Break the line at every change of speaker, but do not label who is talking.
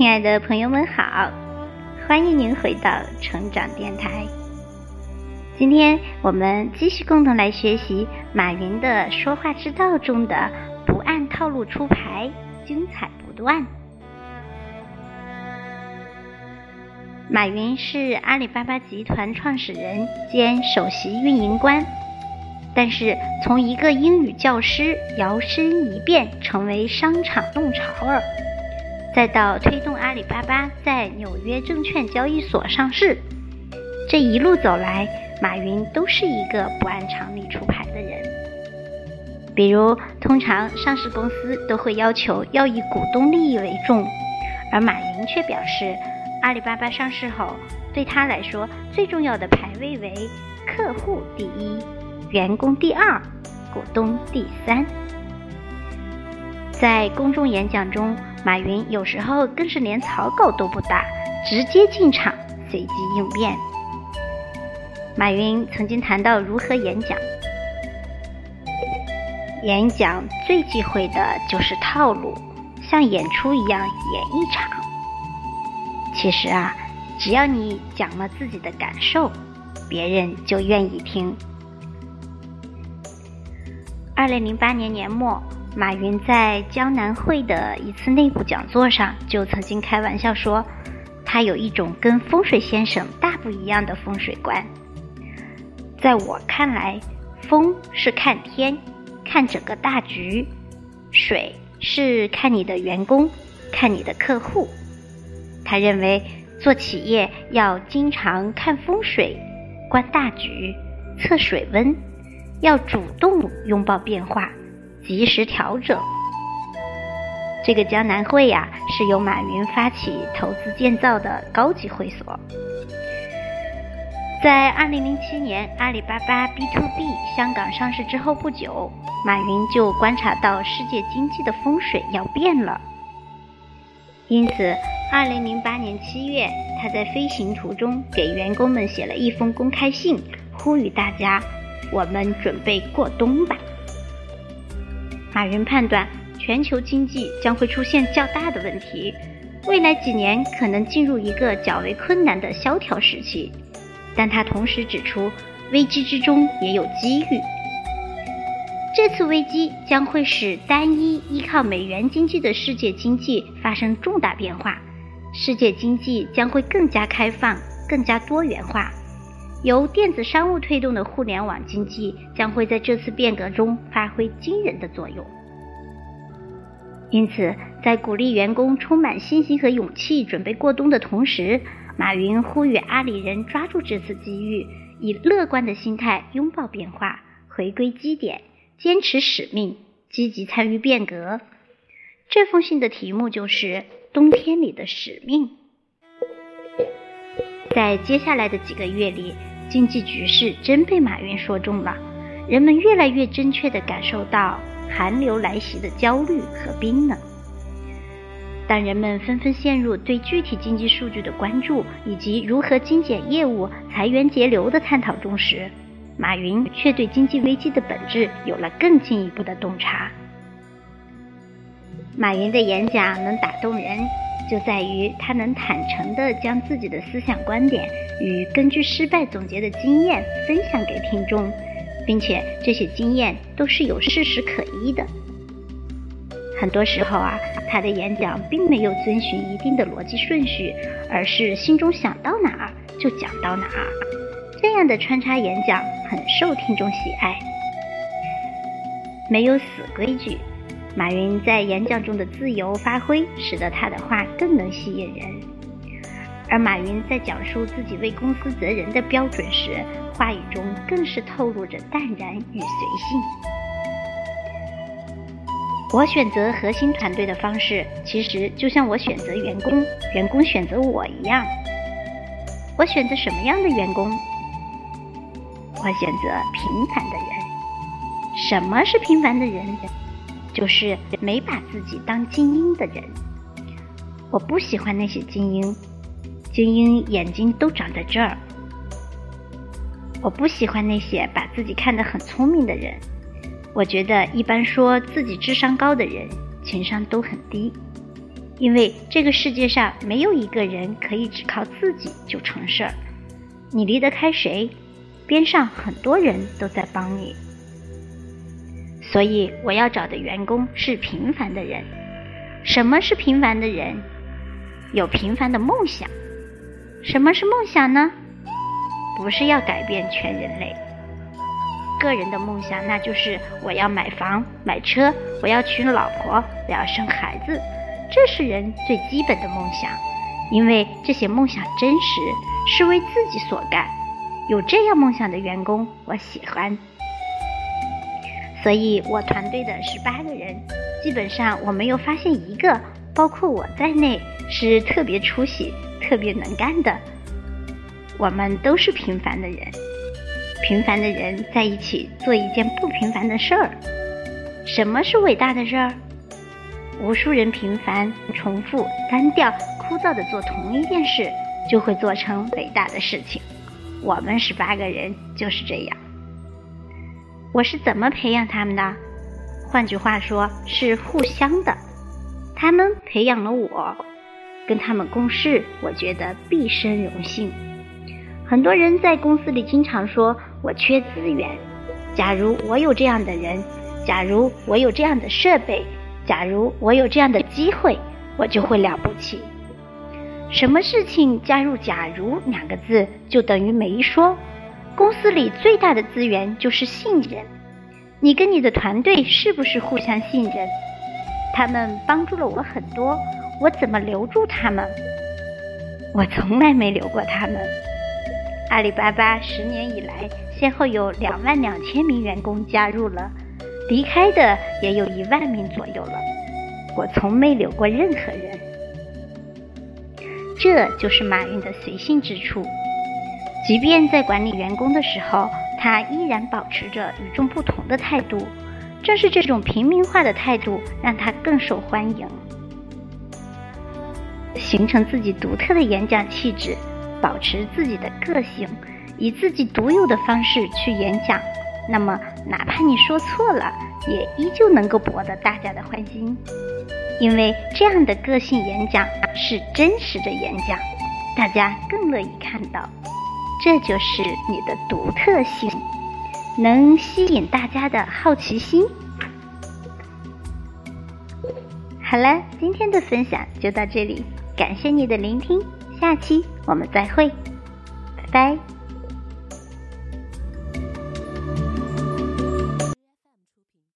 亲爱的朋友们好，欢迎您回到成长电台。今天我们继续共同来学习马云的说话之道中的“不按套路出牌”，精彩不断。马云是阿里巴巴集团创始人兼首席运营官，但是从一个英语教师摇身一变成为商场弄潮儿。再到推动阿里巴巴在纽约证券交易所上市，这一路走来，马云都是一个不按常理出牌的人。比如，通常上市公司都会要求要以股东利益为重，而马云却表示，阿里巴巴上市后，对他来说最重要的排位为客户第一，员工第二，股东第三。在公众演讲中。马云有时候更是连草稿都不打，直接进场，随机应变。马云曾经谈到如何演讲，演讲最忌讳的就是套路，像演出一样演一场。其实啊，只要你讲了自己的感受，别人就愿意听。二零零八年年末。马云在江南会的一次内部讲座上，就曾经开玩笑说，他有一种跟风水先生大不一样的风水观。在我看来，风是看天，看整个大局；水是看你的员工，看你的客户。他认为，做企业要经常看风水，观大局，测水温，要主动拥抱变化。及时调整。这个江南会呀，是由马云发起投资建造的高级会所。在二零零七年阿里巴巴 B to B 香港上市之后不久，马云就观察到世界经济的风水要变了。因此，二零零八年七月，他在飞行途中给员工们写了一封公开信，呼吁大家：我们准备过冬吧。马云判断，全球经济将会出现较大的问题，未来几年可能进入一个较为困难的萧条时期。但他同时指出，危机之中也有机遇。这次危机将会使单一依靠美元经济的世界经济发生重大变化，世界经济将会更加开放、更加多元化。由电子商务推动的互联网经济将会在这次变革中发挥惊人的作用。因此，在鼓励员工充满信心和勇气准备过冬的同时，马云呼吁阿里人抓住这次机遇，以乐观的心态拥抱变化，回归基点，坚持使命，积极参与变革。这封信的题目就是《冬天里的使命》。在接下来的几个月里。经济局势真被马云说中了，人们越来越真切地感受到寒流来袭的焦虑和冰冷。当人们纷纷陷入对具体经济数据的关注以及如何精简业务、裁员节流的探讨中时，马云却对经济危机的本质有了更进一步的洞察。马云的演讲能打动人。就在于他能坦诚地将自己的思想观点与根据失败总结的经验分享给听众，并且这些经验都是有事实可依的。很多时候啊，他的演讲并没有遵循一定的逻辑顺序，而是心中想到哪儿就讲到哪儿。这样的穿插演讲很受听众喜爱，没有死规矩。马云在演讲中的自由发挥，使得他的话更能吸引人。而马云在讲述自己为公司责人的标准时，话语中更是透露着淡然与随性。我选择核心团队的方式，其实就像我选择员工、员工选择我一样。我选择什么样的员工？我选择平凡的人。什么是平凡的人？就是没把自己当精英的人，我不喜欢那些精英。精英眼睛都长在这儿。我不喜欢那些把自己看得很聪明的人。我觉得一般说自己智商高的人，情商都很低。因为这个世界上没有一个人可以只靠自己就成事儿。你离得开谁，边上很多人都在帮你。所以我要找的员工是平凡的人。什么是平凡的人？有平凡的梦想。什么是梦想呢？不是要改变全人类。个人的梦想，那就是我要买房买车，我要娶老婆，我要生孩子。这是人最基本的梦想，因为这些梦想真实，是为自己所干。有这样梦想的员工，我喜欢。所以我团队的十八个人，基本上我没有发现一个，包括我在内，是特别出息、特别能干的。我们都是平凡的人，平凡的人在一起做一件不平凡的事儿。什么是伟大的事儿？无数人平凡、重复、单调、枯燥的做同一件事，就会做成伟大的事情。我们十八个人就是这样。我是怎么培养他们的？换句话说，是互相的。他们培养了我，跟他们共事，我觉得毕生荣幸。很多人在公司里经常说我缺资源。假如我有这样的人，假如我有这样的设备。假如我有这样的机会，我就会了不起。什么事情加入“假如”两个字就等于没说。公司里最大的资源就是信任，你跟你的团队是不是互相信任？他们帮助了我很多，我怎么留住他们？我从来没留过他们。阿里巴巴十年以来，先后有两万两千名员工加入了。离开的也有一万名左右了，我从没留过任何人。这就是马云的随性之处，即便在管理员工的时候，他依然保持着与众不同的态度。正是这种平民化的态度，让他更受欢迎。形成自己独特的演讲气质，保持自己的个性，以自己独有的方式去演讲。那么，哪怕你说错了，也依旧能够博得大家的欢心，因为这样的个性演讲是真实的演讲，大家更乐意看到。这就是你的独特性，能吸引大家的好奇心。好了，今天的分享就到这里，感谢你的聆听，下期我们再会，拜拜。